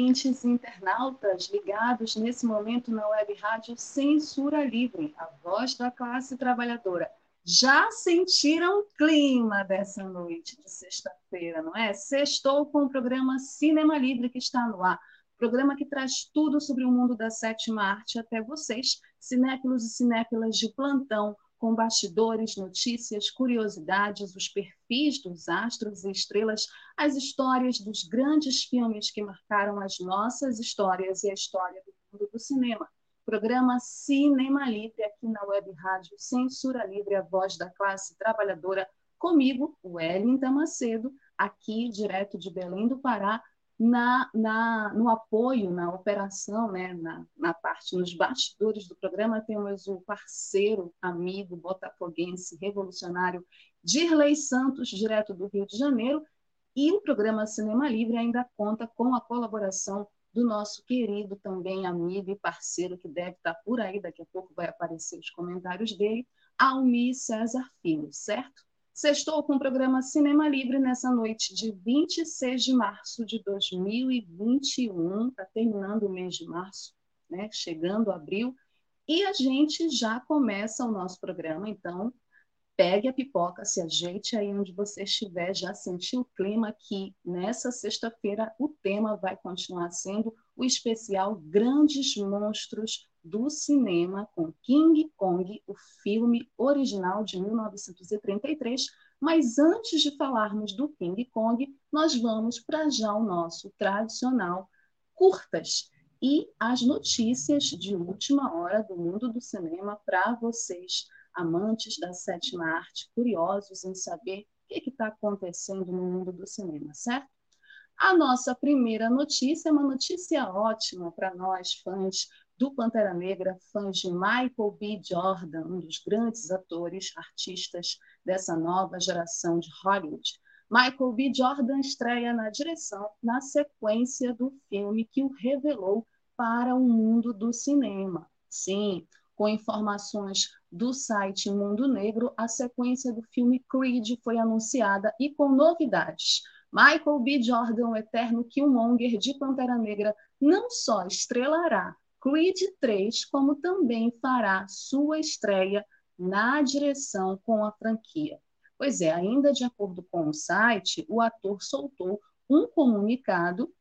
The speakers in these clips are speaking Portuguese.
Ouvintes internautas ligados nesse momento na web rádio Censura Livre, a voz da classe trabalhadora. Já sentiram o clima dessa noite de sexta-feira, não é? Sextou com o programa Cinema Livre que está no ar. Programa que traz tudo sobre o mundo da sétima arte até vocês, cinéfilos e cinéfilas de plantão, com bastidores, notícias, curiosidades, os perfis dos astros e estrelas, as histórias dos grandes filmes que marcaram as nossas histórias e a história do mundo do cinema. Programa Cinema Livre aqui na Web Rádio Censura Livre, a voz da classe trabalhadora, comigo, Wellington Macedo, aqui direto de Belém do Pará, na, na, no apoio, na operação, né, na, na parte, nos bastidores do programa, temos o parceiro, amigo, botafoguense, revolucionário, Dirley Santos, direto do Rio de Janeiro, e o programa Cinema Livre ainda conta com a colaboração do nosso querido também amigo e parceiro, que deve estar por aí, daqui a pouco vai aparecer os comentários dele, Almi César Filho, certo? Sextou com o programa Cinema Livre nessa noite de 26 de março de 2021, está terminando o mês de março, né? chegando abril, e a gente já começa o nosso programa, então pegue a pipoca, se ajeite aí onde você estiver, já sentiu o clima que nessa sexta-feira o tema vai continuar sendo o especial Grandes Monstros do cinema com King Kong, o filme original de 1933. Mas antes de falarmos do King Kong, nós vamos para já o nosso tradicional curtas e as notícias de última hora do mundo do cinema para vocês, amantes da sétima arte, curiosos em saber o que está acontecendo no mundo do cinema, certo? A nossa primeira notícia é uma notícia ótima para nós, fãs do Pantera Negra, fãs de Michael B. Jordan, um dos grandes atores, artistas dessa nova geração de Hollywood. Michael B. Jordan estreia na direção na sequência do filme que o revelou para o mundo do cinema. Sim, com informações do site Mundo Negro, a sequência do filme Creed foi anunciada e com novidades. Michael B. Jordan, o eterno Killmonger de Pantera Negra, não só estrelará Creed 3, como também fará sua estreia na direção com a franquia. Pois é, ainda de acordo com o site, o ator soltou um comunicado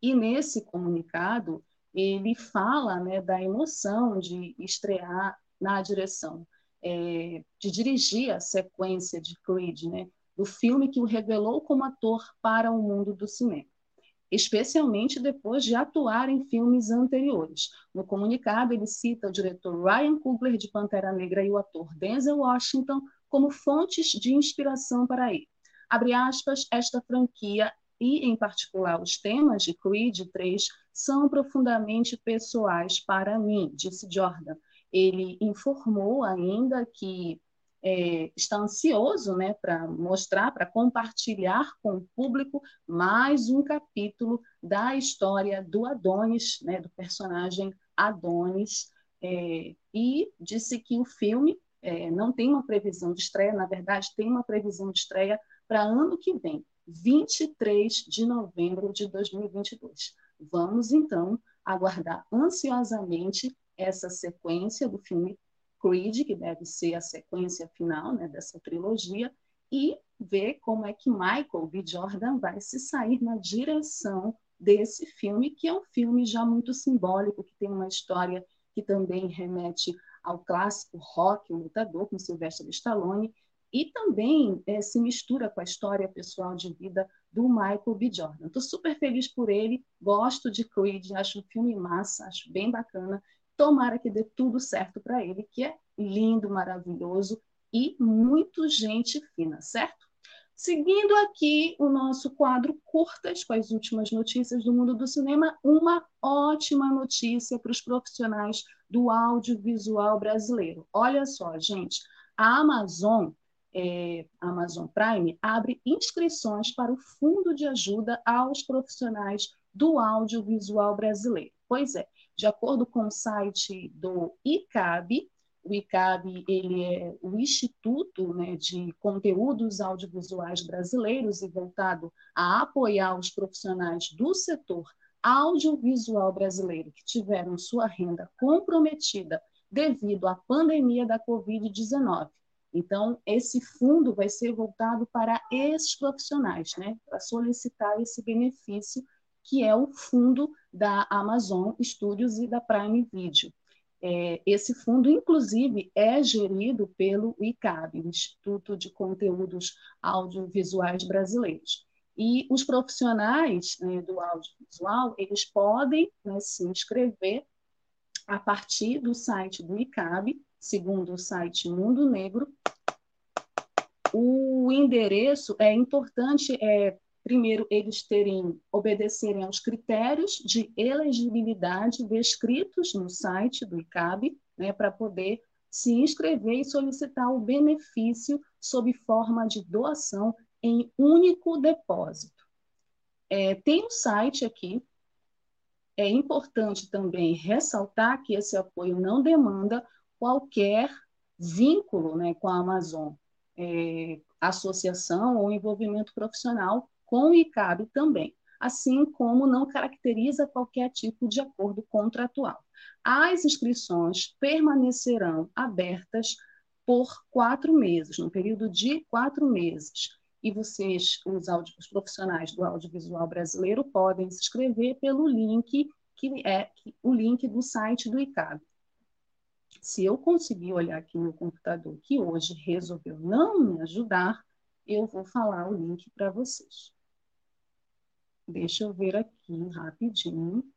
e nesse comunicado ele fala né, da emoção de estrear na direção, é, de dirigir a sequência de Creed, né, do filme que o revelou como ator para o mundo do cinema especialmente depois de atuar em filmes anteriores. No comunicado, ele cita o diretor Ryan Coogler de Pantera Negra e o ator Denzel Washington como fontes de inspiração para ele. Abre aspas, esta franquia e, em particular, os temas de Creed 3 são profundamente pessoais para mim, disse Jordan. Ele informou ainda que é, está ansioso né, para mostrar, para compartilhar com o público mais um capítulo da história do Adonis, né, do personagem Adonis, é, e disse que o filme é, não tem uma previsão de estreia, na verdade, tem uma previsão de estreia para ano que vem, 23 de novembro de 2022. Vamos, então, aguardar ansiosamente essa sequência do filme Creed, que deve ser a sequência final né, dessa trilogia, e ver como é que Michael B. Jordan vai se sair na direção desse filme, que é um filme já muito simbólico, que tem uma história que também remete ao clássico rock, o lutador, com Sylvester Stallone, e também é, se mistura com a história pessoal de vida do Michael B. Jordan. Estou super feliz por ele, gosto de Creed, acho um filme massa, acho bem bacana, Tomara que dê tudo certo para ele, que é lindo, maravilhoso e muito gente fina, certo? Seguindo aqui o nosso quadro curtas com as últimas notícias do mundo do cinema, uma ótima notícia para os profissionais do audiovisual brasileiro. Olha só, gente, a Amazon, é, Amazon Prime, abre inscrições para o Fundo de Ajuda aos Profissionais do Audiovisual Brasileiro. Pois é, de acordo com o site do ICAB, o ICAB ele é o Instituto né, de Conteúdos Audiovisuais Brasileiros e voltado a apoiar os profissionais do setor audiovisual brasileiro que tiveram sua renda comprometida devido à pandemia da Covid-19. Então, esse fundo vai ser voltado para esses profissionais, né, para solicitar esse benefício, que é o fundo da Amazon Studios e da Prime Video. É, esse fundo, inclusive, é gerido pelo ICAB, Instituto de Conteúdos Audiovisuais Brasileiros. E os profissionais né, do audiovisual, eles podem né, se inscrever a partir do site do ICAB, segundo o site Mundo Negro. O endereço é importante, é, primeiro, eles terem, obedecerem aos critérios de elegibilidade descritos no site do ICAB, né, para poder se inscrever e solicitar o benefício sob forma de doação em único depósito. É, tem um site aqui. É importante também ressaltar que esse apoio não demanda qualquer vínculo né, com a Amazon, é, associação ou envolvimento profissional com o ICAB também, assim como não caracteriza qualquer tipo de acordo contratual. As inscrições permanecerão abertas por quatro meses, no período de quatro meses e vocês, os, audio, os profissionais do audiovisual brasileiro, podem se inscrever pelo link que é o link do site do ICAB. Se eu conseguir olhar aqui no computador que hoje resolveu não me ajudar, eu vou falar o link para vocês. Deixa eu ver aqui rapidinho.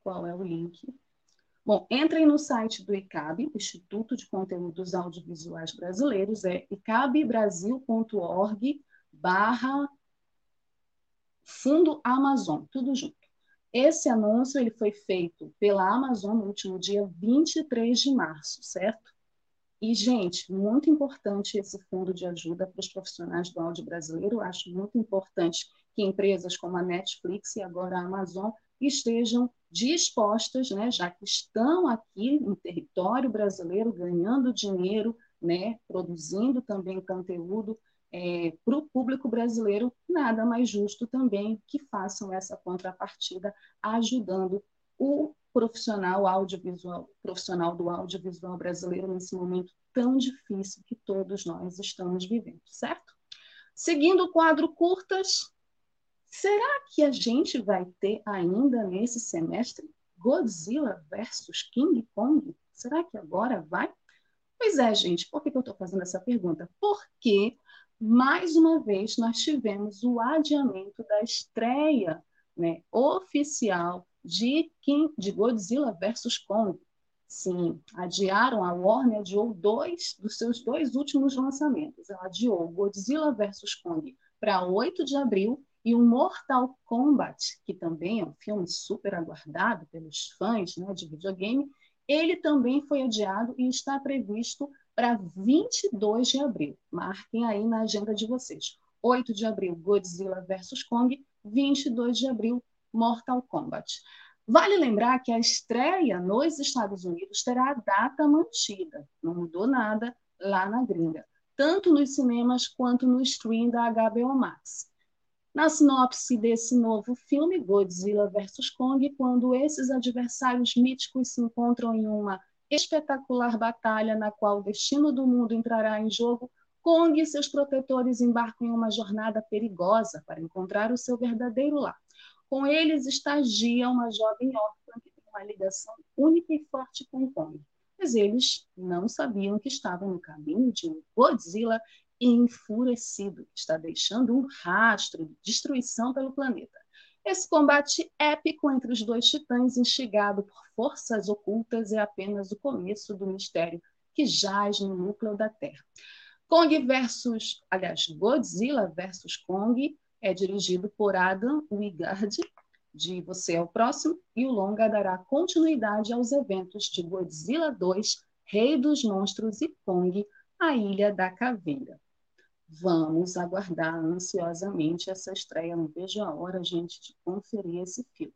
Qual é o link? Bom, entrem no site do ICAB, Instituto de Conteúdos Audiovisuais Brasileiros, é icabbrasil.org barra Fundo Amazon, tudo junto. Esse anúncio ele foi feito pela Amazon no último dia 23 de março, certo? E, gente, muito importante esse fundo de ajuda para os profissionais do áudio brasileiro. Acho muito importante que empresas como a Netflix e agora a Amazon estejam dispostas, né, já que estão aqui no território brasileiro ganhando dinheiro, né, produzindo também conteúdo é, para o público brasileiro, nada mais justo também que façam essa contrapartida, ajudando o profissional audiovisual, profissional do audiovisual brasileiro nesse momento tão difícil que todos nós estamos vivendo, certo? Seguindo o quadro curtas, Será que a gente vai ter ainda nesse semestre Godzilla versus King Kong? Será que agora vai? Pois é, gente, por que eu estou fazendo essa pergunta? Porque, mais uma vez, nós tivemos o adiamento da estreia né, oficial de, King, de Godzilla versus Kong. Sim, adiaram, a Warner adiou dois dos seus dois últimos lançamentos. Ela adiou Godzilla versus Kong para 8 de abril e o Mortal Kombat, que também é um filme super aguardado pelos fãs né, de videogame, ele também foi adiado e está previsto para 22 de abril. Marquem aí na agenda de vocês. 8 de abril, Godzilla vs Kong, 22 de abril, Mortal Kombat. Vale lembrar que a estreia nos Estados Unidos terá a data mantida, não mudou nada lá na gringa, tanto nos cinemas quanto no stream da HBO Max. Na sinopse desse novo filme, Godzilla vs Kong, quando esses adversários míticos se encontram em uma espetacular batalha na qual o destino do mundo entrará em jogo, Kong e seus protetores embarcam em uma jornada perigosa para encontrar o seu verdadeiro lar. Com eles estagia uma jovem órfã que tem uma ligação única e forte com Kong. Mas eles não sabiam que estavam no caminho de um Godzilla enfurecido, está deixando um rastro de destruição pelo planeta. Esse combate épico entre os dois titãs, instigado por forças ocultas, é apenas o começo do mistério que jaz no núcleo da Terra. Kong versus, aliás, Godzilla versus Kong é dirigido por Adam Wingard, de Você é o Próximo, e o longa dará continuidade aos eventos de Godzilla 2, Rei dos Monstros e Kong, a Ilha da Caveira. Vamos aguardar ansiosamente essa estreia. Não vejo a hora, gente, de conferir esse filme.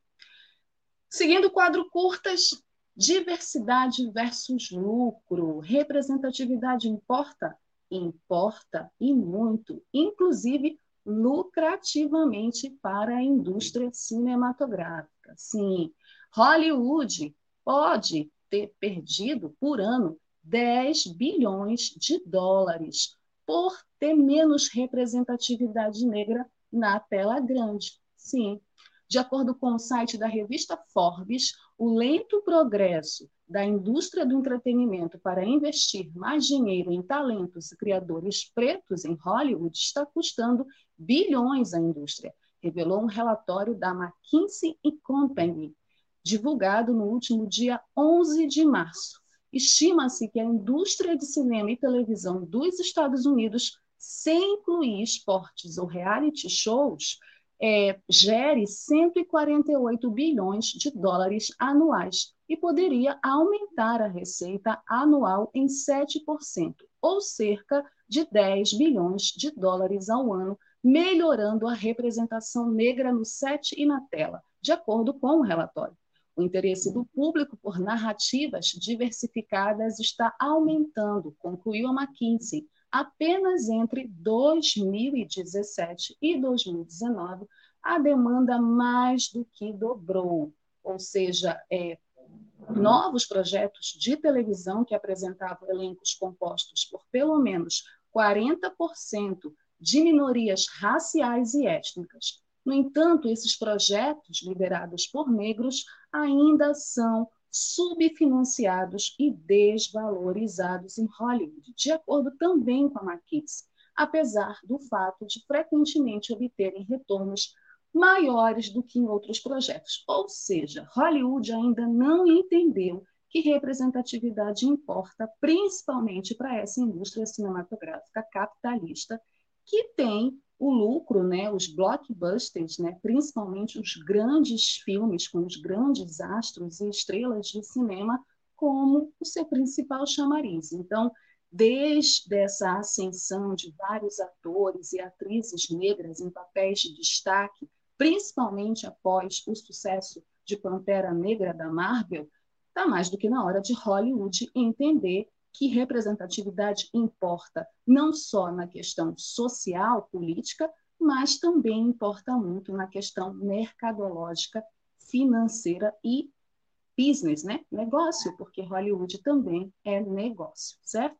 Seguindo o quadro curtas, diversidade versus lucro. Representatividade importa? Importa e muito, inclusive lucrativamente para a indústria cinematográfica. Sim, Hollywood pode ter perdido por ano 10 bilhões de dólares por ter menos representatividade negra na tela grande. Sim, de acordo com o site da revista Forbes, o lento progresso da indústria do entretenimento para investir mais dinheiro em talentos e criadores pretos em Hollywood está custando bilhões à indústria, revelou um relatório da McKinsey Company, divulgado no último dia 11 de março. Estima-se que a indústria de cinema e televisão dos Estados Unidos, sem incluir esportes ou reality shows, é, gere 148 bilhões de dólares anuais e poderia aumentar a receita anual em 7%, ou cerca de 10 bilhões de dólares ao ano, melhorando a representação negra no set e na tela, de acordo com o relatório. O interesse do público por narrativas diversificadas está aumentando, concluiu a McKinsey. Apenas entre 2017 e 2019, a demanda mais do que dobrou, ou seja, é, novos projetos de televisão que apresentavam elencos compostos por pelo menos 40% de minorias raciais e étnicas no entanto, esses projetos liderados por negros ainda são subfinanciados e desvalorizados em Hollywood, de acordo também com a McKinsey, apesar do fato de frequentemente obterem retornos maiores do que em outros projetos. Ou seja, Hollywood ainda não entendeu que representatividade importa, principalmente para essa indústria cinematográfica capitalista, que tem o lucro, né, os blockbusters, né, principalmente os grandes filmes com os grandes astros e estrelas de cinema como o seu principal chamariz. Então, desde essa ascensão de vários atores e atrizes negras em papéis de destaque, principalmente após o sucesso de Pantera Negra da Marvel, está mais do que na hora de Hollywood entender que representatividade importa não só na questão social, política, mas também importa muito na questão mercadológica, financeira e business, né? Negócio, porque Hollywood também é negócio, certo?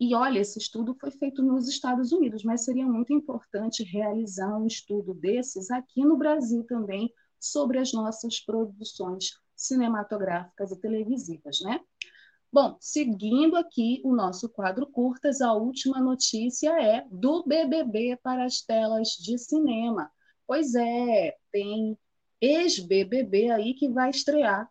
E olha, esse estudo foi feito nos Estados Unidos, mas seria muito importante realizar um estudo desses aqui no Brasil também sobre as nossas produções cinematográficas e televisivas, né? Bom, seguindo aqui o nosso quadro curtas, a última notícia é do BBB para as telas de cinema. Pois é, tem ex-BBB aí que vai estrear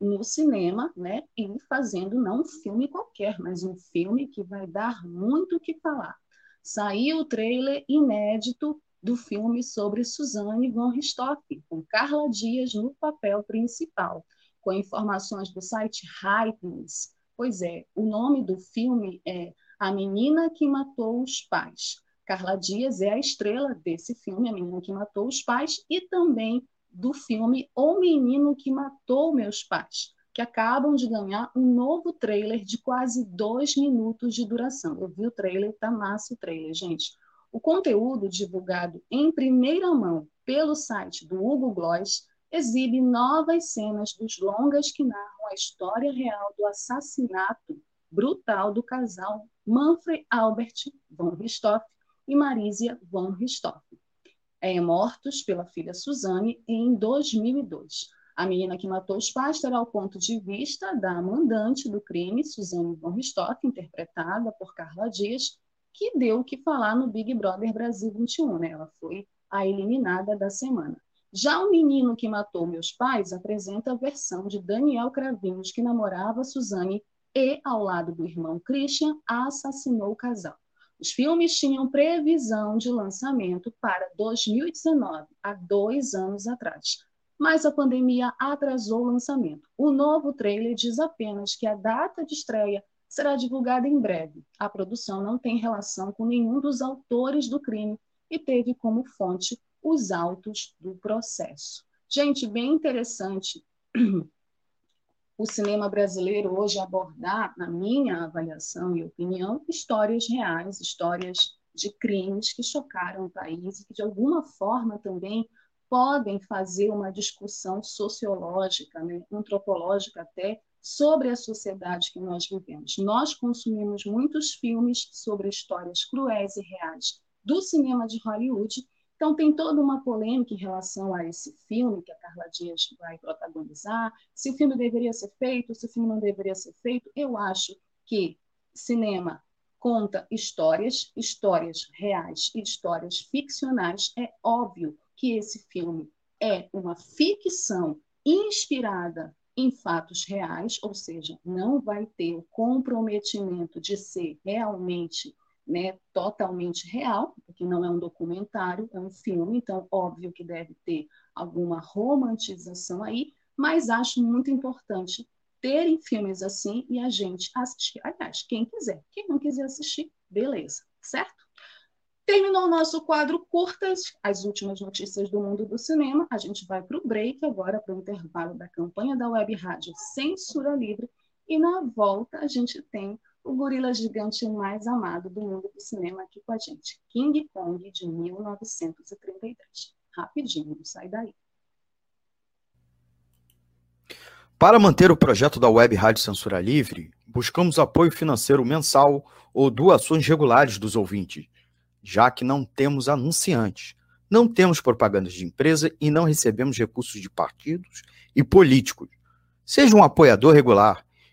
no cinema, né? E fazendo não um filme qualquer, mas um filme que vai dar muito o que falar. Saiu o trailer inédito do filme sobre Suzane von Richthofen, com Carla Dias no papel principal com informações do site Hypens. Pois é, o nome do filme é A Menina que Matou os Pais. Carla Dias é a estrela desse filme, A Menina que Matou os Pais, e também do filme O Menino que Matou Meus Pais, que acabam de ganhar um novo trailer de quase dois minutos de duração. Eu vi o trailer, tá massa o trailer, gente. O conteúdo divulgado em primeira mão pelo site do Hugo Gloss exibe novas cenas dos longas que narram a história real do assassinato brutal do casal Manfred Albert von Richthofen e Marisia von Richthofen, é, mortos pela filha Suzane em 2002. A menina que matou os pais terá o ponto de vista da mandante do crime, Suzane von Richthofen, interpretada por Carla Dias, que deu o que falar no Big Brother Brasil 21. Né? Ela foi a eliminada da semana. Já o menino que matou meus pais apresenta a versão de Daniel Cravinhos, que namorava Suzane e, ao lado do irmão Christian, assassinou o casal. Os filmes tinham previsão de lançamento para 2019, há dois anos atrás. Mas a pandemia atrasou o lançamento. O novo trailer diz apenas que a data de estreia será divulgada em breve. A produção não tem relação com nenhum dos autores do crime e teve como fonte os autos do processo. Gente, bem interessante o cinema brasileiro hoje abordar, na minha avaliação e opinião, histórias reais, histórias de crimes que chocaram o país e que, de alguma forma, também podem fazer uma discussão sociológica, né, antropológica até, sobre a sociedade que nós vivemos. Nós consumimos muitos filmes sobre histórias cruéis e reais do cinema de Hollywood então, tem toda uma polêmica em relação a esse filme que a Carla Dias vai protagonizar, se o filme deveria ser feito, se o filme não deveria ser feito. Eu acho que cinema conta histórias, histórias reais e histórias ficcionais. É óbvio que esse filme é uma ficção inspirada em fatos reais, ou seja, não vai ter o comprometimento de ser realmente né, totalmente real, porque não é um documentário, é um filme, então óbvio que deve ter alguma romantização aí, mas acho muito importante terem filmes assim e a gente assistir. Aliás, quem quiser, quem não quiser assistir, beleza, certo? Terminou o nosso quadro curtas, as últimas notícias do mundo do cinema. A gente vai para o break agora, para o intervalo da campanha da Web Rádio Censura Livre. E na volta a gente tem o gorila gigante mais amado do mundo do cinema aqui com a gente, King Kong de 1933. Rapidinho, não sai daí. Para manter o projeto da Web Rádio Censura Livre, buscamos apoio financeiro mensal ou doações regulares dos ouvintes, já que não temos anunciantes, não temos propagandas de empresa e não recebemos recursos de partidos e políticos. Seja um apoiador regular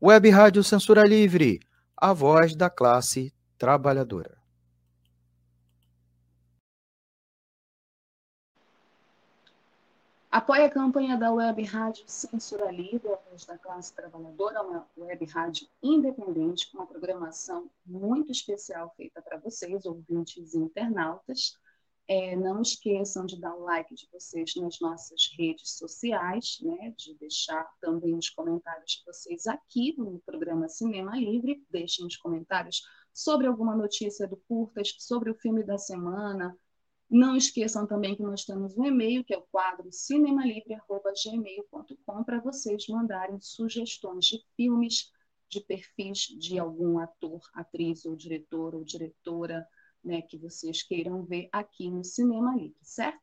Web Rádio Censura Livre, a voz da classe trabalhadora. Apoie a campanha da Web Rádio Censura Livre, a voz da classe trabalhadora, uma web rádio independente, com uma programação muito especial feita para vocês, ouvintes e internautas. É, não esqueçam de dar o like de vocês nas nossas redes sociais, né, de deixar também os comentários de vocês aqui no programa Cinema Livre. Deixem os comentários sobre alguma notícia do Curtas, sobre o filme da semana. Não esqueçam também que nós temos um e-mail, que é o quadro cinemalivre.gmail.com, para vocês mandarem sugestões de filmes, de perfis de algum ator, atriz ou diretor ou diretora né, que vocês queiram ver aqui no Cinema Livre, certo?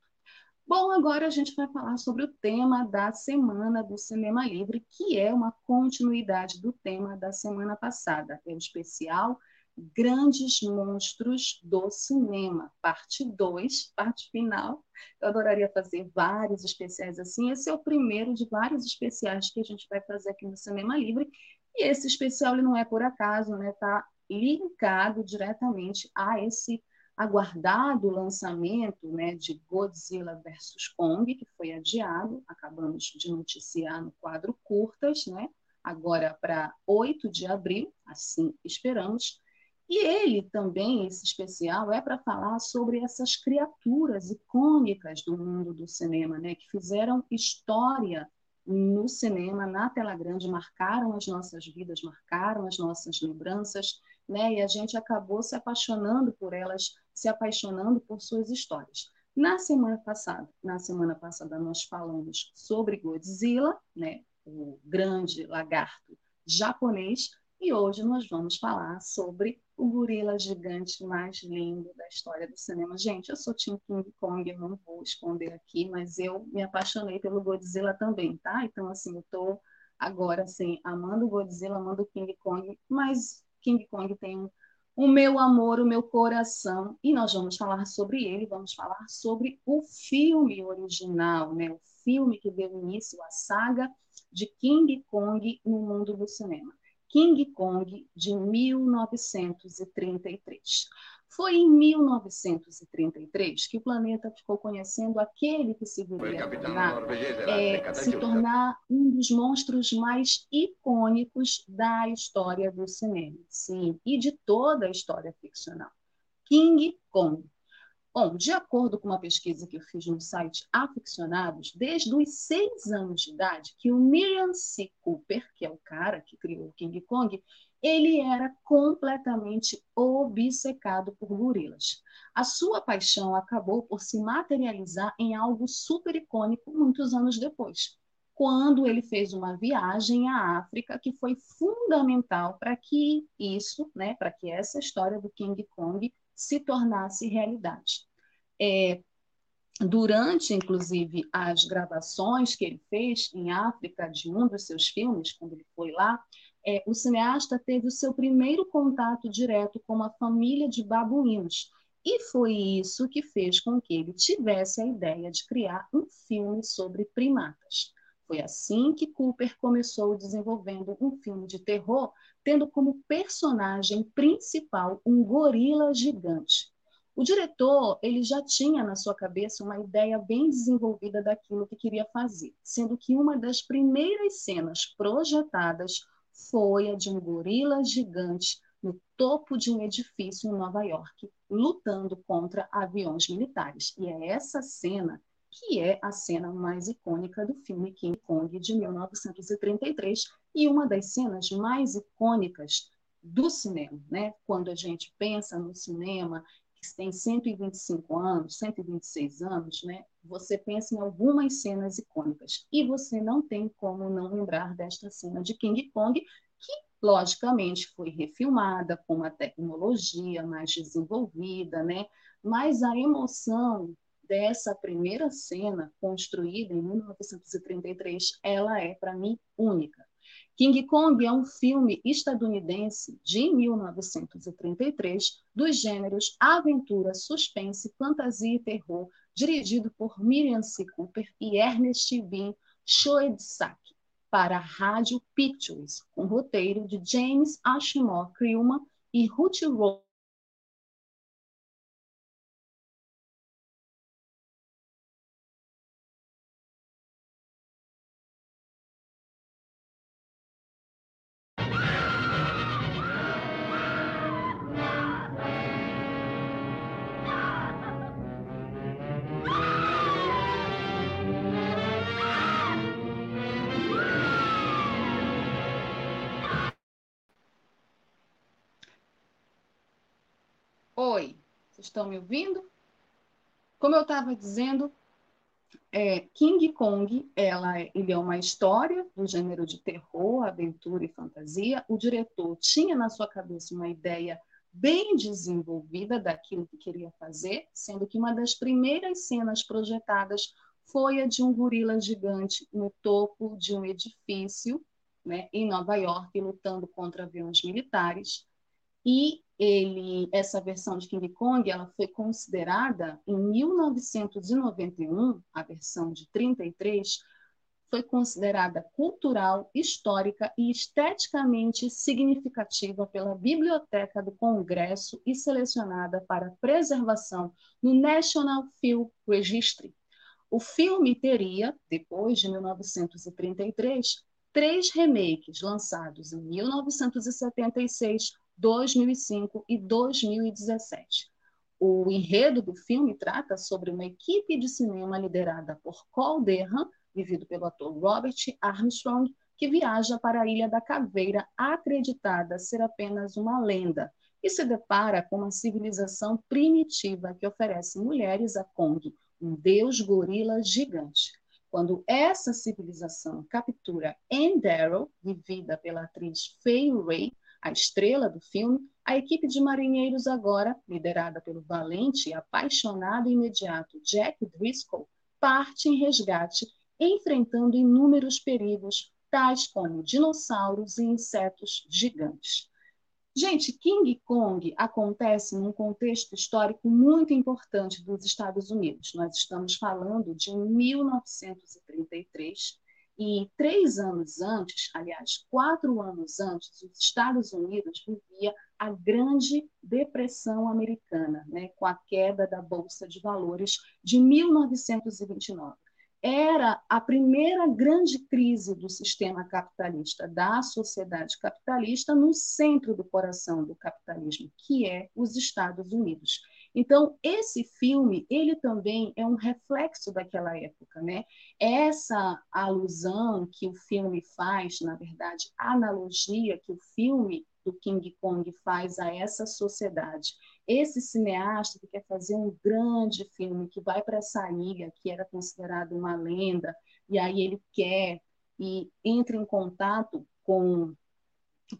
Bom, agora a gente vai falar sobre o tema da Semana do Cinema Livre, que é uma continuidade do tema da semana passada. É o especial Grandes Monstros do Cinema, parte 2, parte final. Eu adoraria fazer vários especiais assim. Esse é o primeiro de vários especiais que a gente vai fazer aqui no Cinema Livre. E esse especial ele não é por acaso, né? Tá linkado diretamente a esse aguardado lançamento né, de Godzilla vs. Kong, que foi adiado, acabamos de noticiar no quadro Curtas, né, agora para 8 de abril, assim esperamos. E ele também, esse especial, é para falar sobre essas criaturas icônicas do mundo do cinema, né, que fizeram história no cinema, na tela grande, marcaram as nossas vidas, marcaram as nossas lembranças né? E a gente acabou se apaixonando por elas, se apaixonando por suas histórias. Na semana passada, na semana passada nós falamos sobre Godzilla, né? O grande lagarto japonês, e hoje nós vamos falar sobre o gorila gigante mais lindo da história do cinema. Gente, eu sou Tim King Kong, eu não vou esconder aqui, mas eu me apaixonei pelo Godzilla também, tá? Então, assim, eu tô agora, assim, amando o Godzilla, amando o King Kong, mas King Kong tem um, o meu amor, o meu coração, e nós vamos falar sobre ele, vamos falar sobre o filme original, né? O filme que deu início à saga de King Kong no mundo do cinema. King Kong de 1933. Foi em 1933 que o planeta ficou conhecendo aquele que se viria tornar, é, se tornar um dos monstros mais icônicos da história do cinema, sim, e de toda a história ficcional. King Kong, Bom, de acordo com uma pesquisa que eu fiz no site Aficionados, desde os seis anos de idade, que o Miriam C. Cooper, que é o cara que criou o King Kong, ele era completamente obcecado por gorilas. A sua paixão acabou por se materializar em algo super icônico muitos anos depois, quando ele fez uma viagem à África que foi fundamental para que isso, né, para que essa história do King Kong se tornasse realidade. É, durante, inclusive, as gravações que ele fez em África de um dos seus filmes, quando ele foi lá, é, o cineasta teve o seu primeiro contato direto com uma família de babuínos. E foi isso que fez com que ele tivesse a ideia de criar um filme sobre primatas. Foi assim que Cooper começou desenvolvendo um filme de terror, tendo como personagem principal um gorila gigante. O diretor ele já tinha na sua cabeça uma ideia bem desenvolvida daquilo que queria fazer, sendo que uma das primeiras cenas projetadas foi a de um gorila gigante no topo de um edifício em Nova York, lutando contra aviões militares. E é essa cena que é a cena mais icônica do filme King Kong de 1933 e uma das cenas mais icônicas do cinema, né? Quando a gente pensa no cinema tem 125 anos, 126 anos, né? Você pensa em algumas cenas icônicas e você não tem como não lembrar desta cena de King Kong que logicamente foi refilmada com uma tecnologia mais desenvolvida, né? Mas a emoção dessa primeira cena, construída em 1933, ela é, para mim, única. King Kong é um filme estadunidense de 1933 dos gêneros aventura, suspense, fantasia e terror, dirigido por Miriam C. Cooper e Ernest Bean Schoedsack para a Rádio Pictures, com roteiro de James Ashmore Creelman e Ruth Rose estão me ouvindo? Como eu estava dizendo, é, King Kong, ela, é, ele é uma história do gênero de terror, aventura e fantasia. O diretor tinha na sua cabeça uma ideia bem desenvolvida daquilo que queria fazer, sendo que uma das primeiras cenas projetadas foi a de um gorila gigante no topo de um edifício né, em Nova York, lutando contra aviões militares. E ele, essa versão de King Kong, ela foi considerada em 1991, a versão de 33, foi considerada cultural, histórica e esteticamente significativa pela Biblioteca do Congresso e selecionada para preservação no National Film Registry. O filme teria, depois de 1933, três remakes lançados em 1976, 2005 e 2017. O enredo do filme trata sobre uma equipe de cinema liderada por Cole Derham, vivido pelo ator Robert Armstrong, que viaja para a Ilha da Caveira, acreditada ser apenas uma lenda, e se depara com uma civilização primitiva que oferece mulheres a Kong, um deus gorila gigante. Quando essa civilização captura Anne Darrow, vivida pela atriz Fay Ray, a estrela do filme, a equipe de marinheiros agora, liderada pelo valente e apaixonado imediato Jack Driscoll, parte em resgate, enfrentando inúmeros perigos, tais como dinossauros e insetos gigantes. Gente, King Kong acontece num contexto histórico muito importante dos Estados Unidos. Nós estamos falando de 1933 e três anos antes, aliás, quatro anos antes, os Estados Unidos vivia a Grande Depressão Americana, né, com a queda da Bolsa de Valores de 1929 era a primeira grande crise do sistema capitalista, da sociedade capitalista, no centro do coração do capitalismo, que é os Estados Unidos. Então, esse filme, ele também é um reflexo daquela época, né? Essa alusão que o filme faz, na verdade, a analogia que o filme do King Kong faz a essa sociedade. Esse cineasta que quer fazer um grande filme, que vai para essa ilha, que era considerada uma lenda, e aí ele quer e entra em contato com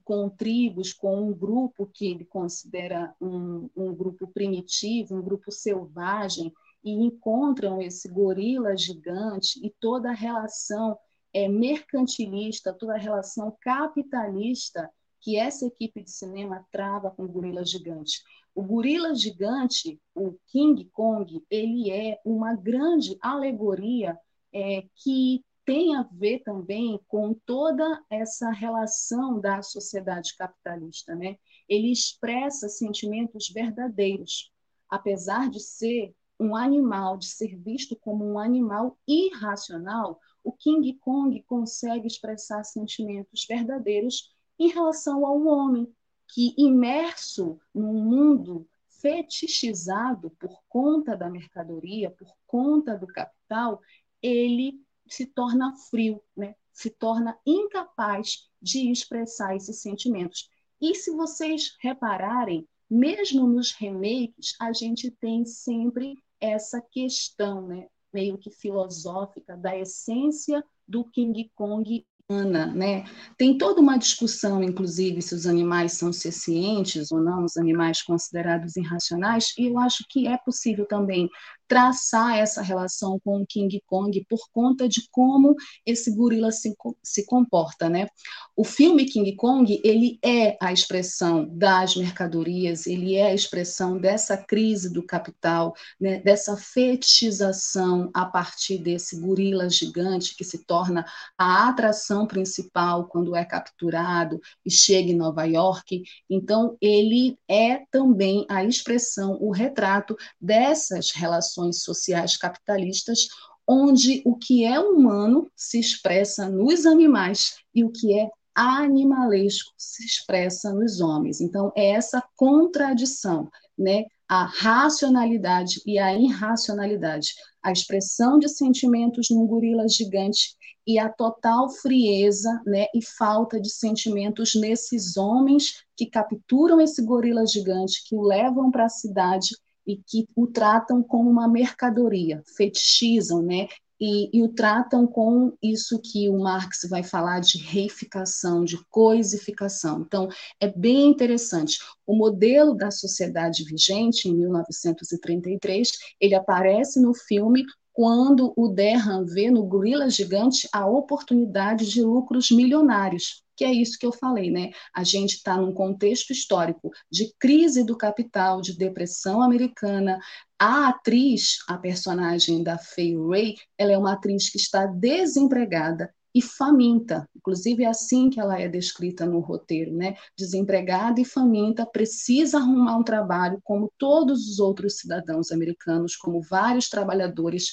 com tribos, com um grupo que ele considera um, um grupo primitivo, um grupo selvagem, e encontram esse gorila gigante e toda a relação é, mercantilista, toda a relação capitalista que essa equipe de cinema trava com o gorila gigante. O gorila gigante, o King Kong, ele é uma grande alegoria é, que tem a ver também com toda essa relação da sociedade capitalista, né? Ele expressa sentimentos verdadeiros, apesar de ser um animal, de ser visto como um animal irracional, o King Kong consegue expressar sentimentos verdadeiros em relação ao homem, que imerso num mundo fetichizado por conta da mercadoria, por conta do capital, ele se torna frio, né? se torna incapaz de expressar esses sentimentos. E se vocês repararem, mesmo nos remakes, a gente tem sempre essa questão, né, meio que filosófica, da essência do King Kong Ana, né? Tem toda uma discussão, inclusive, se os animais são sencientes ou não, os animais considerados irracionais, e eu acho que é possível também traçar essa relação com o King Kong por conta de como esse gorila se, se comporta, né? O filme King Kong, ele é a expressão das mercadorias, ele é a expressão dessa crise do capital, né? dessa fetichização a partir desse gorila gigante que se torna a atração principal quando é capturado e chega em Nova York. Então, ele é também a expressão, o retrato dessas relações relações sociais capitalistas, onde o que é humano se expressa nos animais e o que é animalesco se expressa nos homens. Então, é essa contradição, né? a racionalidade e a irracionalidade, a expressão de sentimentos num gorila gigante e a total frieza né, e falta de sentimentos nesses homens que capturam esse gorila gigante, que o levam para a cidade e que o tratam como uma mercadoria, fetichizam, né? E, e, o tratam com isso que o Marx vai falar de reificação, de coisificação. Então, é bem interessante. O modelo da sociedade vigente, em 1933, ele aparece no filme quando o Derham vê no gorila gigante a oportunidade de lucros milionários que é isso que eu falei, né? A gente está num contexto histórico de crise do capital, de depressão americana. A atriz, a personagem da Fay Ray, ela é uma atriz que está desempregada e faminta, inclusive é assim que ela é descrita no roteiro, né? Desempregada e faminta, precisa arrumar um trabalho como todos os outros cidadãos americanos, como vários trabalhadores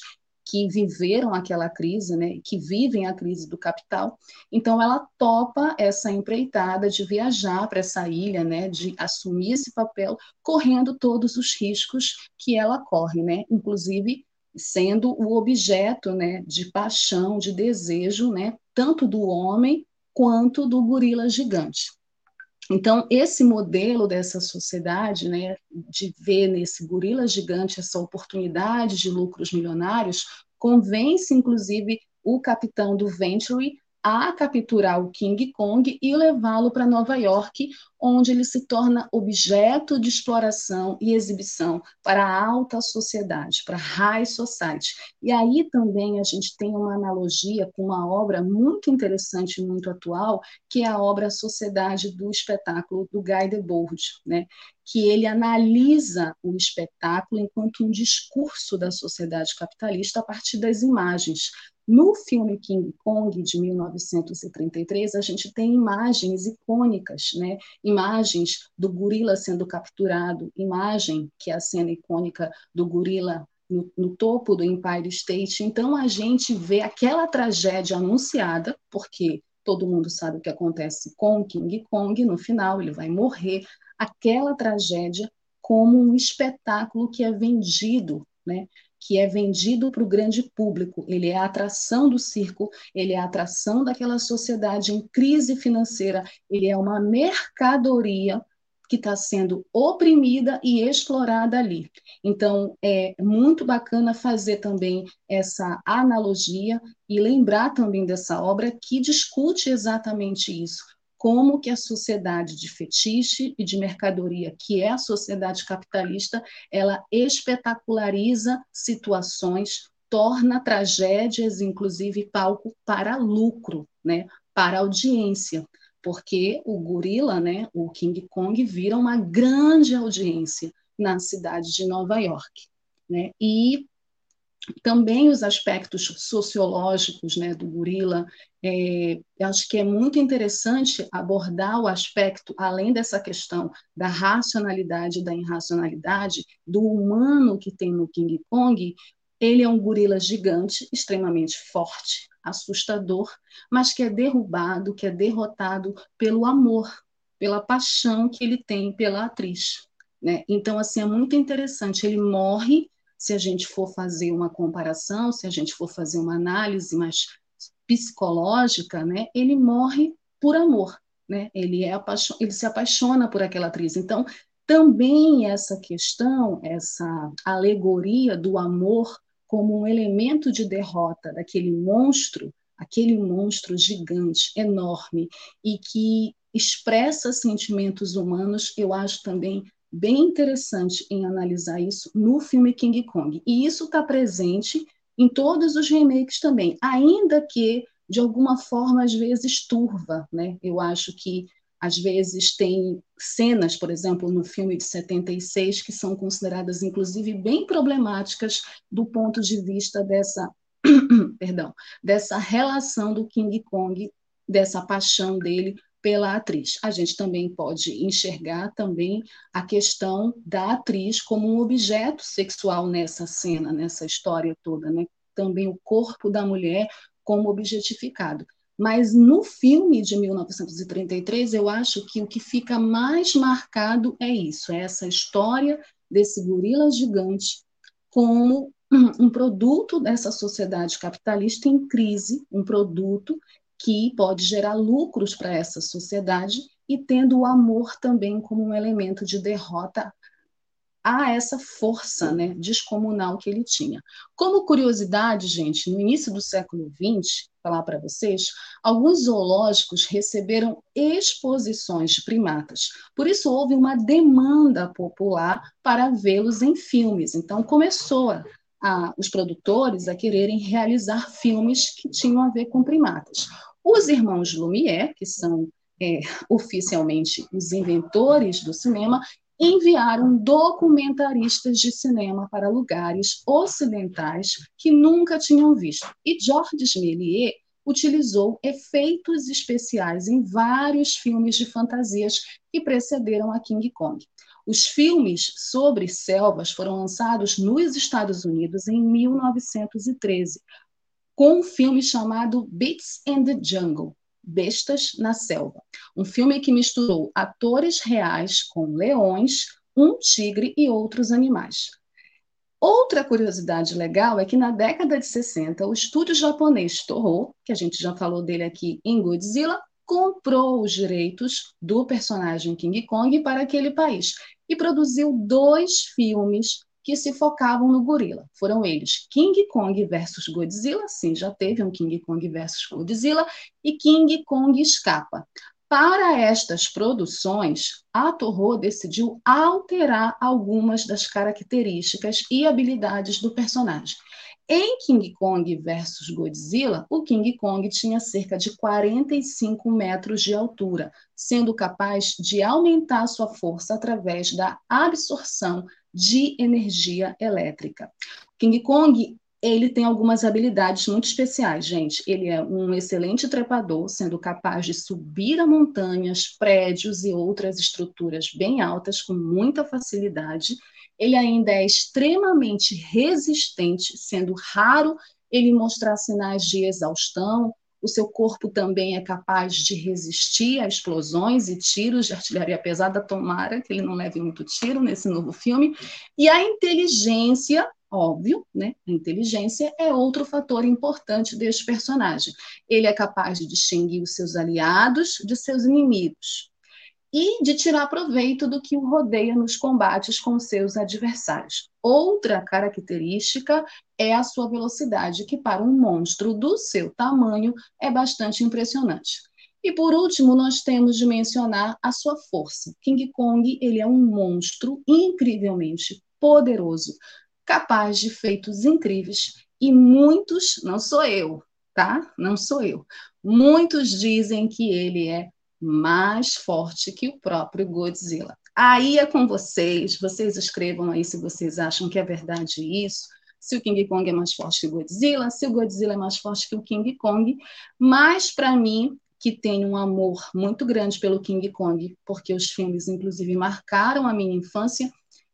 que viveram aquela crise, né, que vivem a crise do capital. Então ela topa essa empreitada de viajar para essa ilha, né, de assumir esse papel, correndo todos os riscos que ela corre, né, inclusive sendo o objeto, né, de paixão, de desejo, né, tanto do homem quanto do gorila gigante. Então, esse modelo dessa sociedade, né, de ver nesse gorila gigante essa oportunidade de lucros milionários, convence, inclusive, o capitão do Venturi a capturar o King Kong e levá-lo para Nova York, onde ele se torna objeto de exploração e exibição para a alta sociedade, para a high society. E aí também a gente tem uma analogia com uma obra muito interessante, muito atual, que é a obra Sociedade do Espetáculo, do Guy Debord, né? que ele analisa o espetáculo enquanto um discurso da sociedade capitalista a partir das imagens. No filme King Kong, de 1933, a gente tem imagens icônicas, né? imagens do gorila sendo capturado, imagem que é a cena icônica do gorila no, no, topo do Empire State. Então, a gente vê aquela tragédia anunciada, porque todo mundo sabe o que acontece com King Kong, no final ele vai morrer, aquela tragédia como um espetáculo que é vendido, né? Que é vendido para o grande público. Ele é a atração do circo, ele é a atração daquela sociedade em crise financeira, ele é uma mercadoria que está sendo oprimida e explorada ali. Então, é muito bacana fazer também essa analogia e lembrar também dessa obra que discute exatamente isso como que a sociedade de fetiche e de mercadoria, que é a sociedade capitalista, ela espetaculariza situações, torna tragédias, inclusive, palco para lucro, né, para audiência, porque o gorila, né, o King Kong, vira uma grande audiência na cidade de Nova York. Né? E também os aspectos sociológicos né, do gorila. É, acho que é muito interessante abordar o aspecto, além dessa questão da racionalidade e da irracionalidade, do humano que tem no King Kong. Ele é um gorila gigante, extremamente forte, assustador, mas que é derrubado, que é derrotado pelo amor, pela paixão que ele tem pela atriz. Né? Então, assim, é muito interessante. Ele morre se a gente for fazer uma comparação, se a gente for fazer uma análise mais psicológica, né, ele morre por amor, né? Ele é ele se apaixona por aquela atriz. Então, também essa questão, essa alegoria do amor como um elemento de derrota daquele monstro, aquele monstro gigante, enorme e que expressa sentimentos humanos, eu acho também bem interessante em analisar isso no filme King Kong. E isso está presente em todos os remakes também, ainda que de alguma forma às vezes turva, né? Eu acho que às vezes tem cenas, por exemplo, no filme de 76 que são consideradas inclusive bem problemáticas do ponto de vista dessa perdão, dessa relação do King Kong, dessa paixão dele pela atriz. A gente também pode enxergar também a questão da atriz como um objeto sexual nessa cena, nessa história toda, né? Também o corpo da mulher como objetificado. Mas no filme de 1933, eu acho que o que fica mais marcado é isso, é essa história desse gorila gigante como um produto dessa sociedade capitalista em crise, um produto que pode gerar lucros para essa sociedade e tendo o amor também como um elemento de derrota a essa força né, descomunal que ele tinha. Como curiosidade, gente, no início do século XX, falar para vocês, alguns zoológicos receberam exposições de primatas. Por isso houve uma demanda popular para vê-los em filmes. Então começou a, a, os produtores a quererem realizar filmes que tinham a ver com primatas. Os irmãos Lumière, que são é, oficialmente os inventores do cinema, enviaram documentaristas de cinema para lugares ocidentais que nunca tinham visto. E Georges Méliès utilizou efeitos especiais em vários filmes de fantasias que precederam a King Kong. Os filmes sobre selvas foram lançados nos Estados Unidos em 1913, com um filme chamado Beats in the Jungle, Bestas na Selva. Um filme que misturou atores reais com leões, um tigre e outros animais. Outra curiosidade legal é que na década de 60, o estúdio japonês Toho, que a gente já falou dele aqui em Godzilla, comprou os direitos do personagem King Kong para aquele país e produziu dois filmes que se focavam no gorila. Foram eles King Kong versus Godzilla, sim, já teve um King Kong versus Godzilla, e King Kong escapa. Para estas produções, a Torro decidiu alterar algumas das características e habilidades do personagem. Em King Kong versus Godzilla, o King Kong tinha cerca de 45 metros de altura, sendo capaz de aumentar sua força através da absorção de energia elétrica. King Kong ele tem algumas habilidades muito especiais, gente. Ele é um excelente trepador, sendo capaz de subir a montanhas, prédios e outras estruturas bem altas com muita facilidade ele ainda é extremamente resistente, sendo raro ele mostrar sinais de exaustão. O seu corpo também é capaz de resistir a explosões e tiros de artilharia pesada. Tomara que ele não leve muito tiro nesse novo filme. E a inteligência, óbvio, né? A inteligência é outro fator importante deste personagem. Ele é capaz de distinguir os seus aliados de seus inimigos e de tirar proveito do que o rodeia nos combates com seus adversários. Outra característica é a sua velocidade, que para um monstro do seu tamanho é bastante impressionante. E por último, nós temos de mencionar a sua força. King Kong, ele é um monstro incrivelmente poderoso, capaz de feitos incríveis e muitos, não sou eu, tá? Não sou eu. Muitos dizem que ele é mais forte que o próprio Godzilla. Aí é com vocês, vocês escrevam aí se vocês acham que é verdade isso, se o King Kong é mais forte que o Godzilla, se o Godzilla é mais forte que o King Kong, mas para mim, que tenho um amor muito grande pelo King Kong, porque os filmes, inclusive, marcaram a minha infância,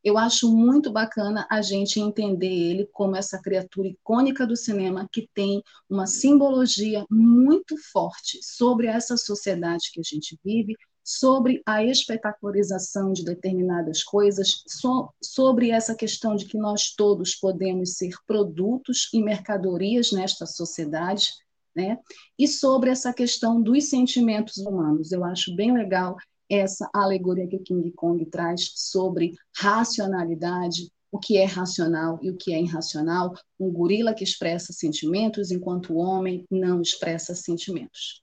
eu acho muito bacana a gente entender ele como essa criatura icônica do cinema que tem uma simbologia muito forte sobre essa sociedade que a gente vive, sobre a espetacularização de determinadas coisas, so, sobre essa questão de que nós todos podemos ser produtos e mercadorias nesta sociedade, né? E sobre essa questão dos sentimentos humanos. Eu acho bem legal essa alegoria que King Kong traz sobre racionalidade, o que é racional e o que é irracional, um gorila que expressa sentimentos enquanto o homem não expressa sentimentos.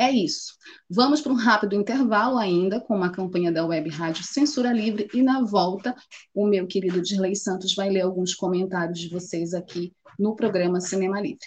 É isso. Vamos para um rápido intervalo ainda com uma campanha da Web Rádio Censura Livre e na volta o meu querido Dirley Santos vai ler alguns comentários de vocês aqui no programa Cinema Livre.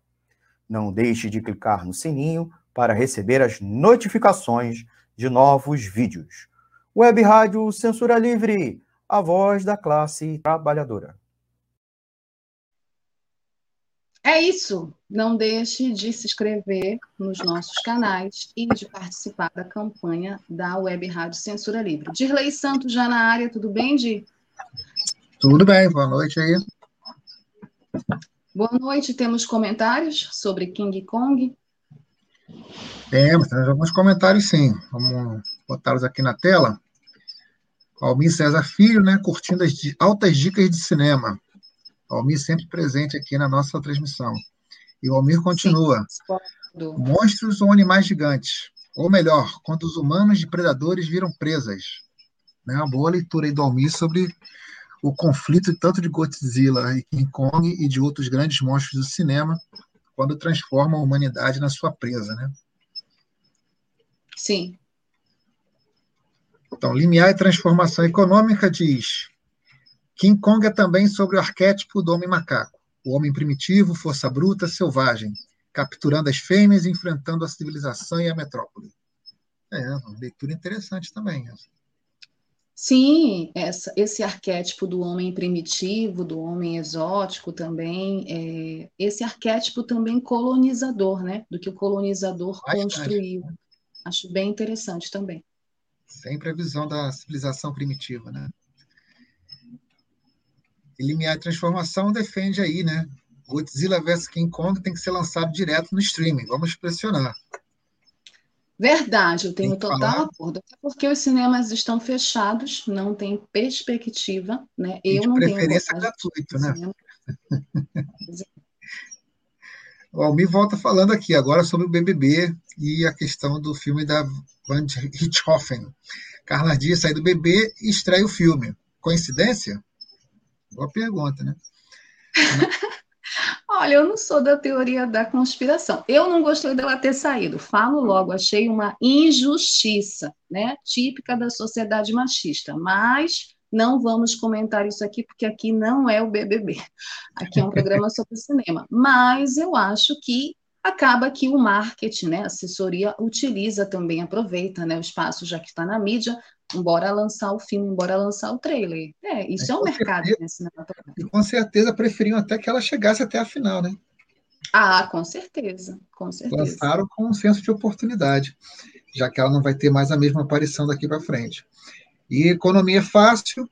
Não deixe de clicar no sininho para receber as notificações de novos vídeos. Web Rádio Censura Livre, a voz da classe trabalhadora. É isso. Não deixe de se inscrever nos nossos canais e de participar da campanha da Web Rádio Censura Livre. Dirley Santos já na área, tudo bem, Di? Tudo bem, boa noite aí. Boa noite. Temos comentários sobre King Kong? Temos, temos alguns comentários sim. Vamos botá-los aqui na tela. Almir César Filho, né, curtindo as altas dicas de cinema. Almir sempre presente aqui na nossa transmissão. E o Almir continua. Sim, Monstros ou animais gigantes? Ou melhor, quando os humanos de predadores viram presas. Né, uma boa leitura aí do Almir sobre o conflito tanto de Godzilla e King Kong e de outros grandes monstros do cinema quando transformam a humanidade na sua presa, né? Sim. Então, limiar e transformação econômica diz King Kong é também sobre o arquétipo do homem macaco, o homem primitivo, força bruta, selvagem, capturando as fêmeas e enfrentando a civilização e a metrópole. É, uma leitura interessante também. Essa. Sim, essa, esse arquétipo do homem primitivo, do homem exótico também, é, esse arquétipo também colonizador, né? Do que o colonizador Bastante. construiu. Acho bem interessante também. Sempre a visão da civilização primitiva, né? E Limiar Transformação defende aí, né? Godzilla vs King Kong tem que ser lançado direto no streaming. Vamos pressionar. Verdade, eu tenho total falar. acordo. Até porque os cinemas estão fechados, não tem perspectiva, né? Eu não preferência tenho gratuito, né? o Almir volta falando aqui agora sobre o BBB e a questão do filme da Van Richthofen. Carla Dias sai do BBB e estreia o filme. Coincidência? Boa pergunta, né? Olha, eu não sou da teoria da conspiração. Eu não gostei dela ter saído. Falo logo, achei uma injustiça, né? Típica da sociedade machista. Mas não vamos comentar isso aqui, porque aqui não é o BBB. Aqui é um programa sobre cinema. Mas eu acho que acaba que o marketing, né, a assessoria utiliza também, aproveita né, o espaço já que está na mídia, embora lançar o filme, embora lançar o trailer. É, isso é, é um mercado certeza, né, cinematográfico. E com certeza preferiam até que ela chegasse até a final, né? Ah, com certeza, com certeza. Lançaram com um senso de oportunidade, já que ela não vai ter mais a mesma aparição daqui para frente. E economia fácil.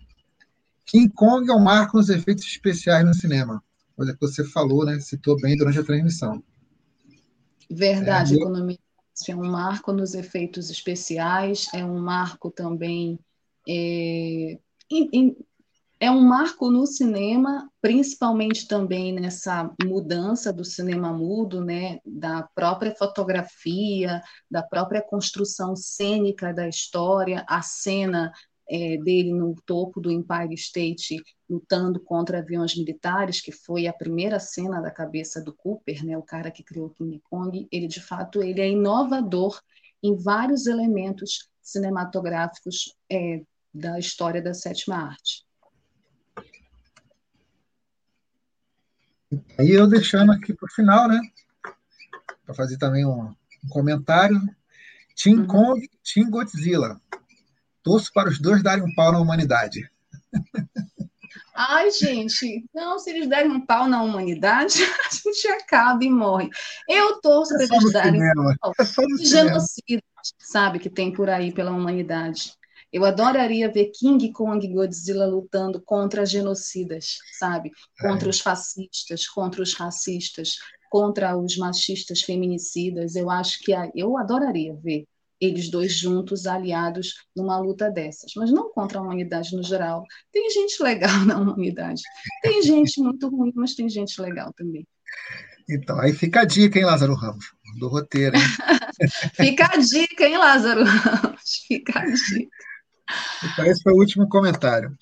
King Kong é um marco nos efeitos especiais no cinema. Coisa que você falou, né? Citou bem durante a transmissão. Verdade, é, economia é um marco nos efeitos especiais, é um marco também. É, é um marco no cinema, principalmente também nessa mudança do cinema mudo, né, da própria fotografia, da própria construção cênica da história, a cena é, dele no topo do Empire State lutando contra aviões militares, que foi a primeira cena da cabeça do Cooper, né, o cara que criou King Kong, ele de fato ele é inovador em vários elementos cinematográficos é, da história da sétima arte. Aí eu deixando aqui para o final, né, para fazer também um, um comentário, Team uhum. Kong, Team Godzilla. Torço para os dois darem um pau na humanidade. Ai, gente, não, se eles derem um pau na humanidade, a gente acaba e morre. Eu torço é para eles darem um pau. É genocídio, sabe, que tem por aí pela humanidade. Eu adoraria ver King Kong e Godzilla lutando contra genocidas, sabe? Contra é. os fascistas, contra os racistas, contra os machistas feminicidas. Eu acho que eu adoraria ver eles dois juntos, aliados, numa luta dessas, mas não contra a humanidade no geral. Tem gente legal na humanidade, tem gente muito ruim, mas tem gente legal também. Então, aí fica a dica, hein, Lázaro Ramos, do roteiro. Hein? fica a dica, hein, Lázaro Ramos, fica a dica. Então, esse foi o último comentário.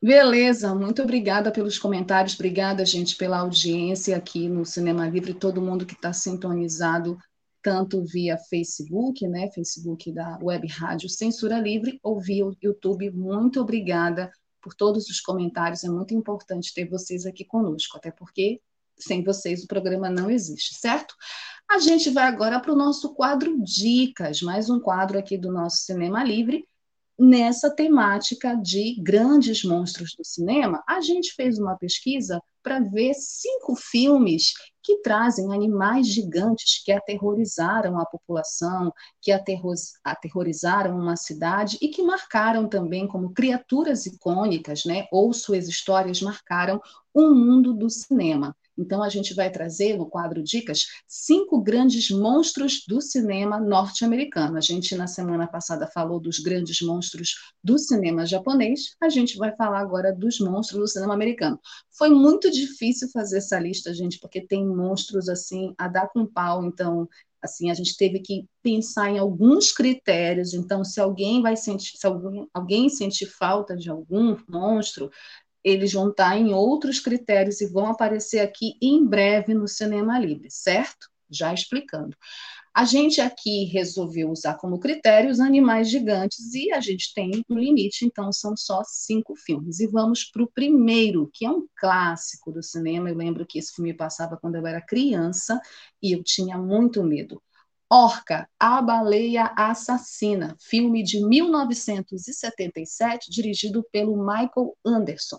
Beleza, muito obrigada pelos comentários, obrigada, gente, pela audiência aqui no Cinema Livre, todo mundo que está sintonizado tanto via Facebook, né, Facebook da Web Rádio Censura Livre, ou via YouTube. Muito obrigada por todos os comentários. É muito importante ter vocês aqui conosco, até porque sem vocês o programa não existe, certo? A gente vai agora para o nosso quadro Dicas, mais um quadro aqui do nosso Cinema Livre, nessa temática de grandes monstros do cinema, a gente fez uma pesquisa para ver cinco filmes que trazem animais gigantes que aterrorizaram a população, que aterrorizaram uma cidade e que marcaram também como criaturas icônicas, né? Ou suas histórias marcaram o mundo do cinema. Então, a gente vai trazer no quadro Dicas cinco grandes monstros do cinema norte-americano. A gente, na semana passada, falou dos grandes monstros do cinema japonês, a gente vai falar agora dos monstros do cinema americano. Foi muito difícil fazer essa lista, gente, porque tem monstros assim a dar com pau, então assim a gente teve que pensar em alguns critérios então se alguém vai sentir se algum, alguém sentir falta de algum monstro eles vão estar em outros critérios e vão aparecer aqui em breve no Cinema Livre, certo? Já explicando. A gente aqui resolveu usar como critério os animais gigantes e a gente tem um limite, então são só cinco filmes. E vamos para o primeiro, que é um clássico do cinema. Eu lembro que esse filme passava quando eu era criança e eu tinha muito medo. Orca, a Baleia Assassina, filme de 1977, dirigido pelo Michael Anderson.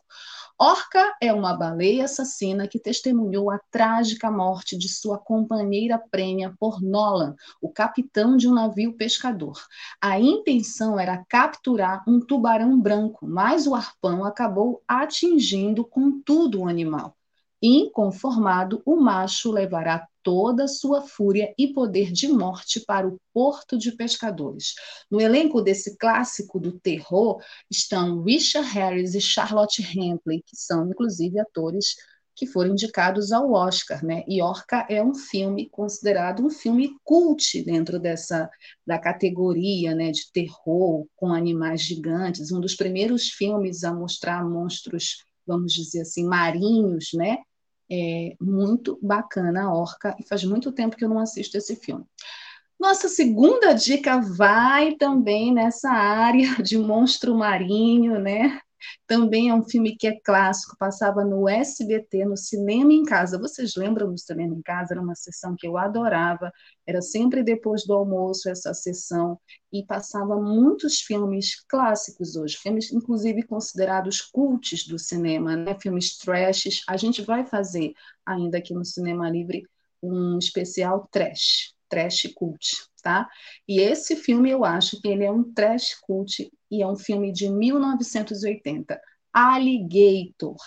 Orca é uma baleia assassina que testemunhou a trágica morte de sua companheira prêmia por Nolan, o capitão de um navio pescador. A intenção era capturar um tubarão branco, mas o arpão acabou atingindo com tudo o animal. Inconformado, o macho levará toda sua fúria e poder de morte para o porto de pescadores. No elenco desse clássico do terror estão Richard Harris e Charlotte Rampling, que são inclusive atores que foram indicados ao Oscar, né? E Orca é um filme considerado um filme cult dentro dessa da categoria, né, de terror com animais gigantes, um dos primeiros filmes a mostrar monstros, vamos dizer assim, marinhos, né? É muito bacana a Orca, e faz muito tempo que eu não assisto esse filme. Nossa segunda dica vai também nessa área de monstro marinho, né? Também é um filme que é clássico, passava no SBT, no Cinema em Casa. Vocês lembram do Cinema em Casa? Era uma sessão que eu adorava, era sempre depois do almoço essa sessão, e passava muitos filmes clássicos hoje, filmes inclusive considerados cults do cinema, né? filmes trashes. A gente vai fazer ainda aqui no Cinema Livre um especial trash, trash cult, tá? E esse filme eu acho que ele é um trash cult e é um filme de 1980, Alligator.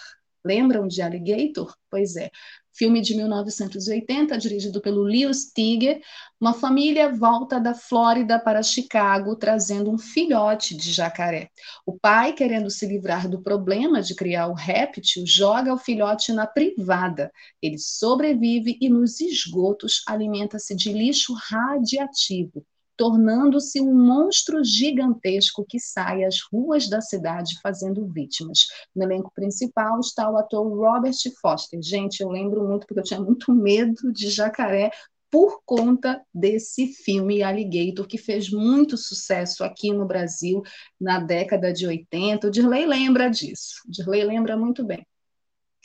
Lembram de Alligator? Pois é. Filme de 1980, dirigido pelo Lewis Tiger. Uma família volta da Flórida para Chicago trazendo um filhote de jacaré. O pai, querendo se livrar do problema de criar o réptil, joga o filhote na privada. Ele sobrevive e nos esgotos alimenta-se de lixo radiativo tornando-se um monstro gigantesco que sai às ruas da cidade fazendo vítimas. No elenco principal está o ator Robert Foster. Gente, eu lembro muito porque eu tinha muito medo de jacaré por conta desse filme Alligator, que fez muito sucesso aqui no Brasil na década de 80. O Dirley lembra disso. O Dirley lembra muito bem.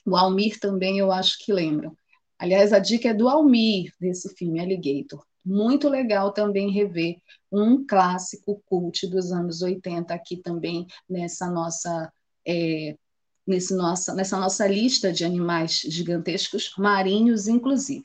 O Almir também eu acho que lembra. Aliás, a dica é do Almir, desse filme Alligator muito legal também rever um clássico cult dos anos 80 aqui também nessa nossa é, nesse nossa, nessa nossa lista de animais gigantescos, marinhos inclusive.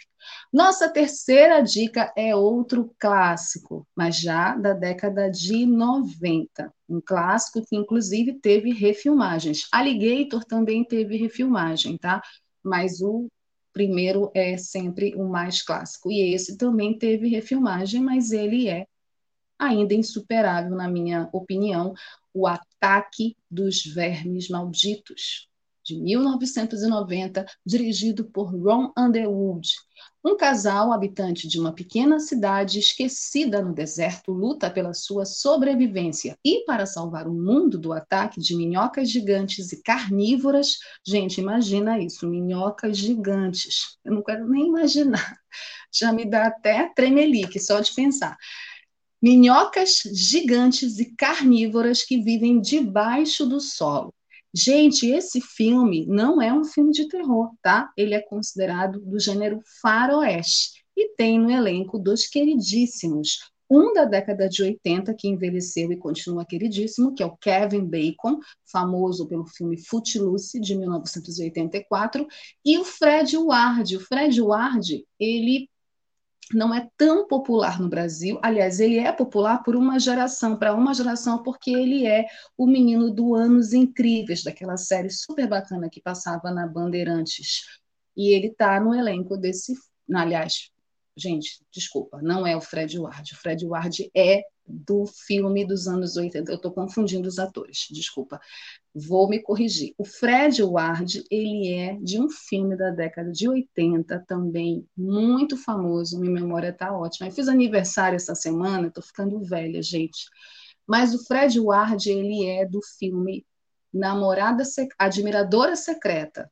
Nossa terceira dica é outro clássico, mas já da década de 90. Um clássico que, inclusive, teve refilmagens. Alligator também teve refilmagem, tá? Mas o primeiro é sempre o mais clássico. E esse também teve refilmagem, mas ele é ainda insuperável, na minha opinião, o Ataque dos Vermes Malditos de 1990, dirigido por Ron Underwood. Um casal habitante de uma pequena cidade esquecida no deserto luta pela sua sobrevivência e para salvar o mundo do ataque de minhocas gigantes e carnívoras. Gente, imagina isso, minhocas gigantes. Eu não quero nem imaginar. Já me dá até tremelique só de pensar. Minhocas gigantes e carnívoras que vivem debaixo do solo Gente, esse filme não é um filme de terror, tá? Ele é considerado do gênero faroeste e tem no elenco dois queridíssimos. Um da década de 80, que envelheceu e continua queridíssimo, que é o Kevin Bacon, famoso pelo filme Footloose, de 1984, e o Fred Ward. O Fred Ward, ele não é tão popular no Brasil. Aliás, ele é popular por uma geração, para uma geração, porque ele é o menino do Anos Incríveis, daquela série super bacana que passava na Bandeirantes. E ele está no elenco desse. Aliás, gente, desculpa, não é o Fred Ward. O Fred Ward é do filme dos anos 80. Eu estou confundindo os atores, desculpa. Vou me corrigir. O Fred Ward, ele é de um filme da década de 80, também muito famoso, minha memória está ótima. Eu fiz aniversário essa semana, estou ficando velha, gente. Mas o Fred Ward, ele é do filme Namorada. Admiradora Secreta,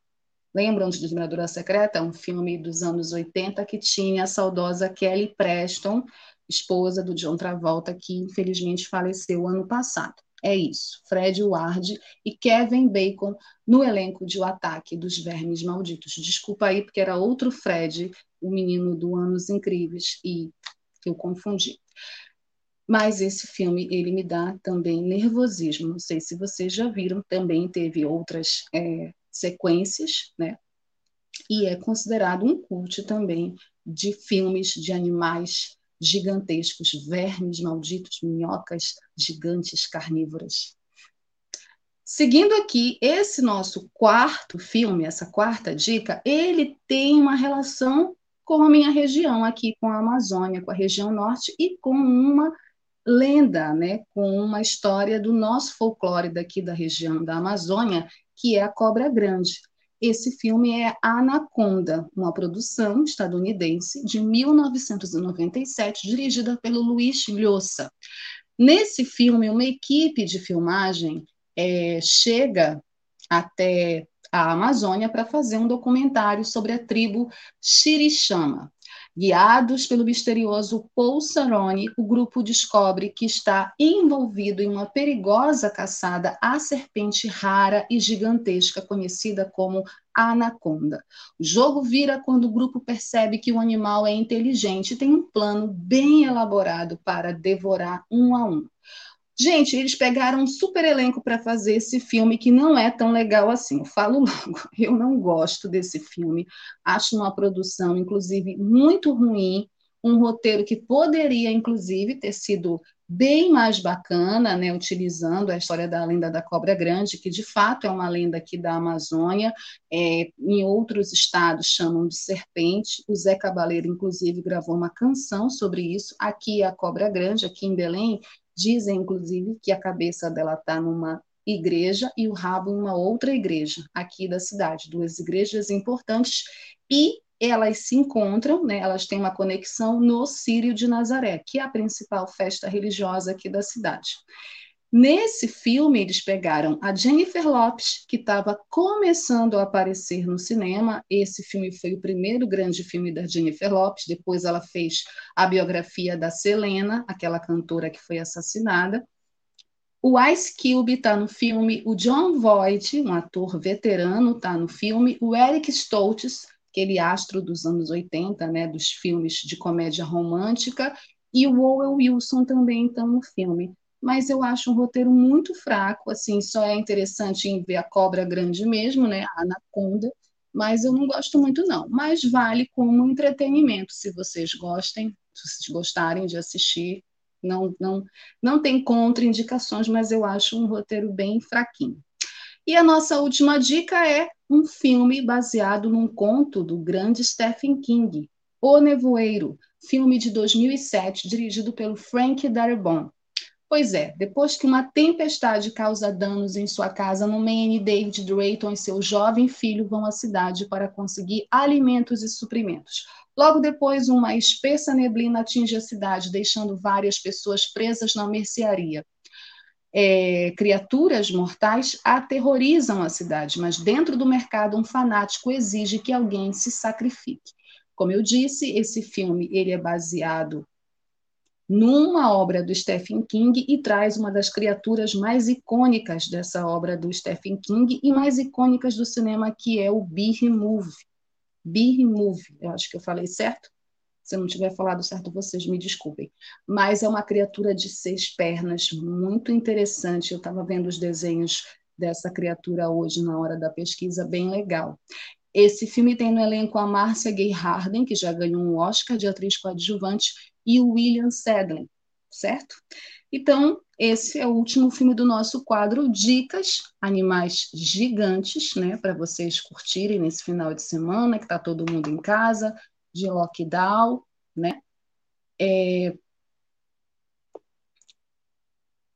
Lembram de Admiradora Secreta? Um filme dos anos 80 que tinha a saudosa Kelly Preston, esposa do John Travolta, que infelizmente faleceu ano passado. É isso, Fred Ward e Kevin Bacon no elenco de O Ataque dos Vermes Malditos. Desculpa aí, porque era outro Fred, o menino do Anos Incríveis, e eu confundi. Mas esse filme, ele me dá também nervosismo. Não sei se vocês já viram, também teve outras é, sequências, né? E é considerado um culto também de filmes de animais gigantescos, vermes malditos, minhocas gigantes carnívoras. Seguindo aqui, esse nosso quarto filme, essa quarta dica, ele tem uma relação com a minha região aqui, com a Amazônia, com a região norte e com uma lenda, né, com uma história do nosso folclore daqui da região da Amazônia, que é a cobra grande. Esse filme é Anaconda, uma produção estadunidense de 1997, dirigida pelo Luiz Lhosa. Nesse filme, uma equipe de filmagem é, chega até a Amazônia para fazer um documentário sobre a tribo Xirichama. Guiados pelo misterioso Paul Saroni, o grupo descobre que está envolvido em uma perigosa caçada à serpente rara e gigantesca conhecida como anaconda. O jogo vira quando o grupo percebe que o animal é inteligente e tem um plano bem elaborado para devorar um a um. Gente, eles pegaram um super elenco para fazer esse filme que não é tão legal assim. Eu falo logo, eu não gosto desse filme. Acho uma produção, inclusive, muito ruim. Um roteiro que poderia, inclusive, ter sido bem mais bacana, né, utilizando a história da lenda da cobra grande, que de fato é uma lenda aqui da Amazônia, é, em outros estados chamam de serpente. O Zé Cabaleiro, inclusive, gravou uma canção sobre isso. Aqui é a cobra grande, aqui em Belém, Dizem, inclusive, que a cabeça dela está numa igreja e o rabo em uma outra igreja aqui da cidade, duas igrejas importantes, e elas se encontram, né, elas têm uma conexão no Sírio de Nazaré, que é a principal festa religiosa aqui da cidade. Nesse filme, eles pegaram a Jennifer Lopes, que estava começando a aparecer no cinema. Esse filme foi o primeiro grande filme da Jennifer Lopes. Depois, ela fez a biografia da Selena, aquela cantora que foi assassinada. O Ice Cube está no filme, o John Voight, um ator veterano, está no filme, o Eric Stoltz, aquele astro dos anos 80, né, dos filmes de comédia romântica, e o Owen Wilson também estão no filme mas eu acho um roteiro muito fraco, assim, só é interessante em ver a cobra grande mesmo, né, a anaconda, mas eu não gosto muito não, mas vale como entretenimento, se vocês gostem, se vocês gostarem de assistir, não, não, não tem contraindicações, mas eu acho um roteiro bem fraquinho. E a nossa última dica é um filme baseado num conto do grande Stephen King, O Nevoeiro, filme de 2007, dirigido pelo Frank Darabont. Pois é, depois que uma tempestade causa danos em sua casa, no Maine, David Drayton e seu jovem filho vão à cidade para conseguir alimentos e suprimentos. Logo depois, uma espessa neblina atinge a cidade, deixando várias pessoas presas na mercearia. É, criaturas mortais aterrorizam a cidade, mas dentro do mercado um fanático exige que alguém se sacrifique. Como eu disse, esse filme ele é baseado numa obra do Stephen King e traz uma das criaturas mais icônicas dessa obra do Stephen King e mais icônicas do cinema, que é o Behemoth. Behemoth, eu acho que eu falei certo? Se eu não tiver falado certo, vocês me desculpem. Mas é uma criatura de seis pernas, muito interessante. Eu estava vendo os desenhos dessa criatura hoje na hora da pesquisa, bem legal. Esse filme tem no elenco a Márcia Gay Harden, que já ganhou um Oscar de atriz coadjuvante, e o William Sadler, certo? Então, esse é o último filme do nosso quadro Dicas, Animais Gigantes, né, para vocês curtirem nesse final de semana, que está todo mundo em casa, de lockdown, né? É...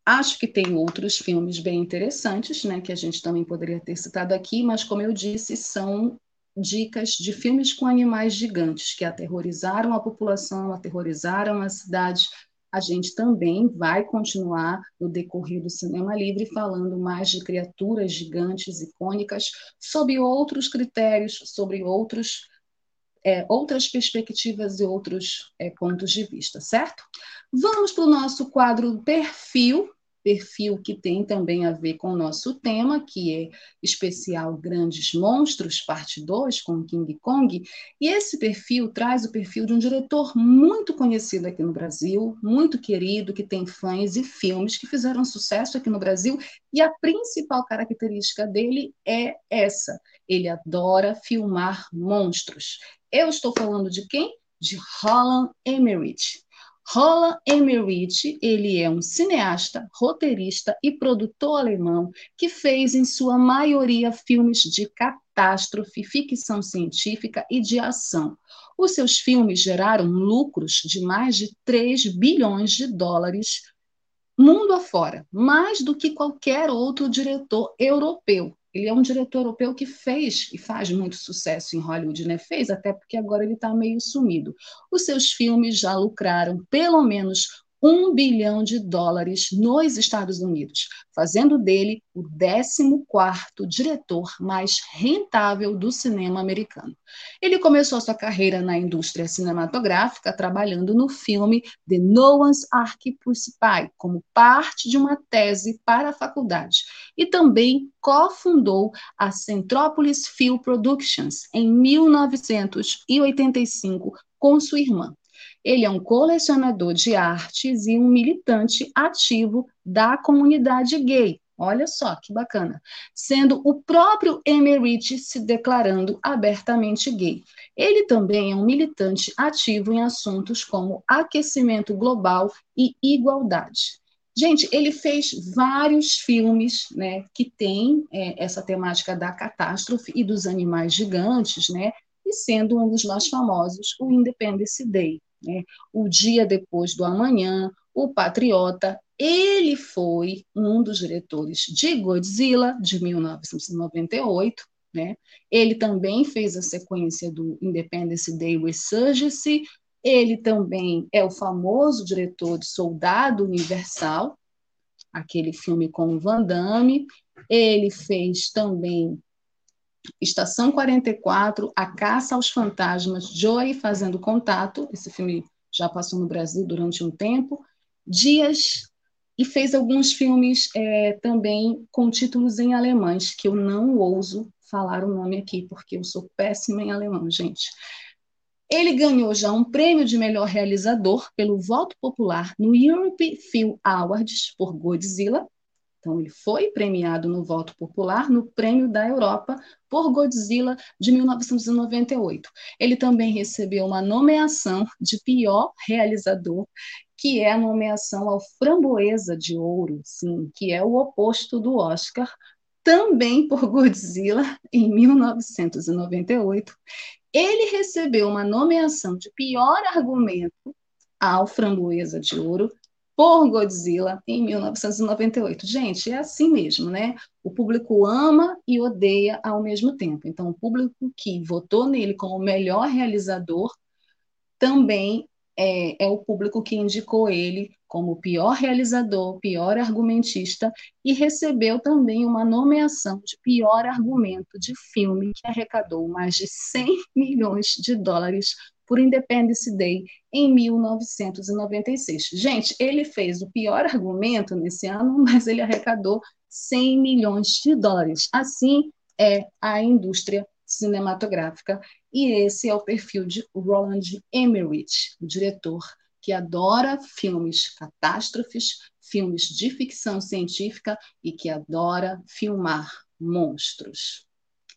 Acho que tem outros filmes bem interessantes, né, que a gente também poderia ter citado aqui, mas como eu disse, são dicas de filmes com animais gigantes que aterrorizaram a população, aterrorizaram a cidade, a gente também vai continuar no decorrer do Cinema Livre falando mais de criaturas gigantes, icônicas, sob outros critérios, sobre outros é, outras perspectivas e outros é, pontos de vista, certo? Vamos para o nosso quadro perfil, perfil que tem também a ver com o nosso tema, que é especial Grandes Monstros, parte 2, com King Kong. E esse perfil traz o perfil de um diretor muito conhecido aqui no Brasil, muito querido, que tem fãs e filmes que fizeram sucesso aqui no Brasil. E a principal característica dele é essa: ele adora filmar monstros. Eu estou falando de quem? De Roland Emmerich. Roland Emmerich, ele é um cineasta, roteirista e produtor alemão que fez, em sua maioria, filmes de catástrofe, ficção científica e de ação. Os seus filmes geraram lucros de mais de 3 bilhões de dólares mundo afora, mais do que qualquer outro diretor europeu. Ele é um diretor europeu que fez e faz muito sucesso em Hollywood, né? Fez até porque agora ele está meio sumido. Os seus filmes já lucraram pelo menos um bilhão de dólares nos Estados Unidos, fazendo dele o 14º diretor mais rentável do cinema americano. Ele começou sua carreira na indústria cinematográfica trabalhando no filme The Noah's Ark Principal, como parte de uma tese para a faculdade, e também cofundou a Centrópolis Film Productions em 1985 com sua irmã. Ele é um colecionador de artes e um militante ativo da comunidade gay. Olha só que bacana. Sendo o próprio Emerich se declarando abertamente gay. Ele também é um militante ativo em assuntos como aquecimento global e igualdade. Gente, ele fez vários filmes né, que têm é, essa temática da catástrofe e dos animais gigantes, né, e sendo um dos mais famosos, o Independence Day né? O Dia Depois do Amanhã, O Patriota. Ele foi um dos diretores de Godzilla, de 1998. Né? Ele também fez a sequência do Independence Day Resurgence. Ele também é o famoso diretor de Soldado Universal, aquele filme com o Van Damme. Ele fez também Estação 44, A Caça aos Fantasmas, Joy Fazendo Contato, esse filme já passou no Brasil durante um tempo, Dias, e fez alguns filmes é, também com títulos em alemães, que eu não ouso falar o nome aqui, porque eu sou péssima em alemão, gente. Ele ganhou já um prêmio de melhor realizador pelo voto popular no Europe Film Awards por Godzilla, então, ele foi premiado no voto popular no Prêmio da Europa por Godzilla de 1998. Ele também recebeu uma nomeação de pior realizador, que é a nomeação ao Framboesa de Ouro, sim, que é o oposto do Oscar, também por Godzilla em 1998. Ele recebeu uma nomeação de pior argumento ao Framboesa de Ouro por Godzilla em 1998. Gente, é assim mesmo, né? O público ama e odeia ao mesmo tempo. Então, o público que votou nele como o melhor realizador também é, é o público que indicou ele como o pior realizador, pior argumentista e recebeu também uma nomeação de pior argumento de filme que arrecadou mais de 100 milhões de dólares por Independence Day em 1996. Gente, ele fez o pior argumento nesse ano, mas ele arrecadou 100 milhões de dólares. Assim é a indústria cinematográfica e esse é o perfil de Roland Emmerich, o diretor que adora filmes catástrofes, filmes de ficção científica e que adora filmar monstros.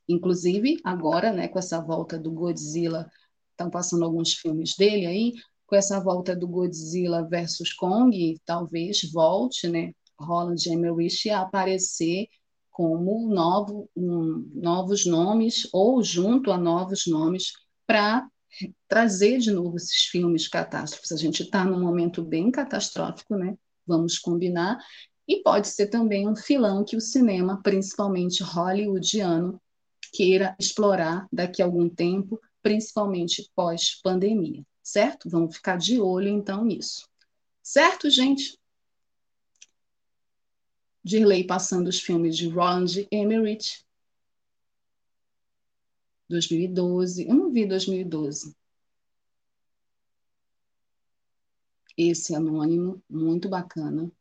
Inclusive, agora, né, com essa volta do Godzilla estão passando alguns filmes dele aí, com essa volta do Godzilla versus Kong, talvez volte, né, Roland Emmerich a aparecer como novo, um, novos nomes ou junto a novos nomes para trazer de novo esses filmes catástrofes. A gente está num momento bem catastrófico, né? Vamos combinar. E pode ser também um filão que o cinema, principalmente hollywoodiano, queira explorar daqui a algum tempo principalmente pós-pandemia, certo? Vamos ficar de olho então nisso. Certo, gente? Dirley passando os filmes de Roland Emmerich. 2012. Eu não vi 2012. Esse anônimo, muito bacana.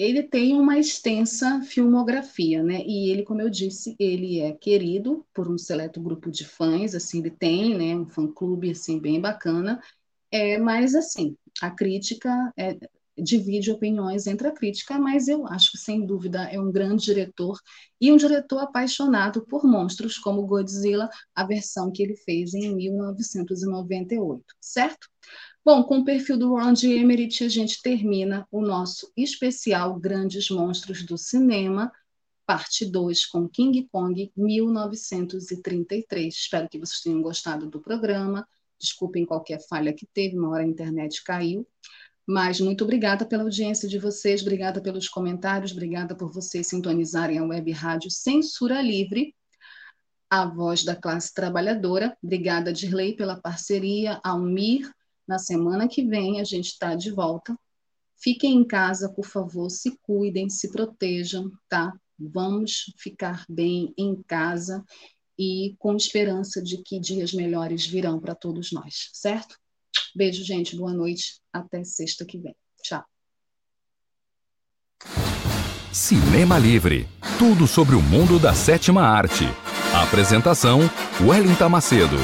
Ele tem uma extensa filmografia, né? E ele, como eu disse, ele é querido por um seleto grupo de fãs, assim, ele tem, né, um fã-clube assim bem bacana. É, mas assim, a crítica é, divide opiniões entre a crítica, mas eu acho que sem dúvida é um grande diretor e um diretor apaixonado por monstros como Godzilla, a versão que ele fez em 1998, certo? Bom, com o perfil do Ron Emmerich, a gente termina o nosso especial Grandes Monstros do Cinema, parte 2, com King Kong, 1933. Espero que vocês tenham gostado do programa. Desculpem qualquer falha que teve, uma hora a internet caiu. Mas muito obrigada pela audiência de vocês, obrigada pelos comentários, obrigada por vocês sintonizarem a web rádio Censura Livre, a voz da classe trabalhadora. Obrigada, Dirley, pela parceria, Almir, na semana que vem a gente está de volta. Fiquem em casa, por favor, se cuidem, se protejam, tá? Vamos ficar bem em casa e com esperança de que dias melhores virão para todos nós, certo? Beijo, gente, boa noite, até sexta que vem. Tchau. Cinema Livre tudo sobre o mundo da sétima arte. apresentação: Wellington Macedo.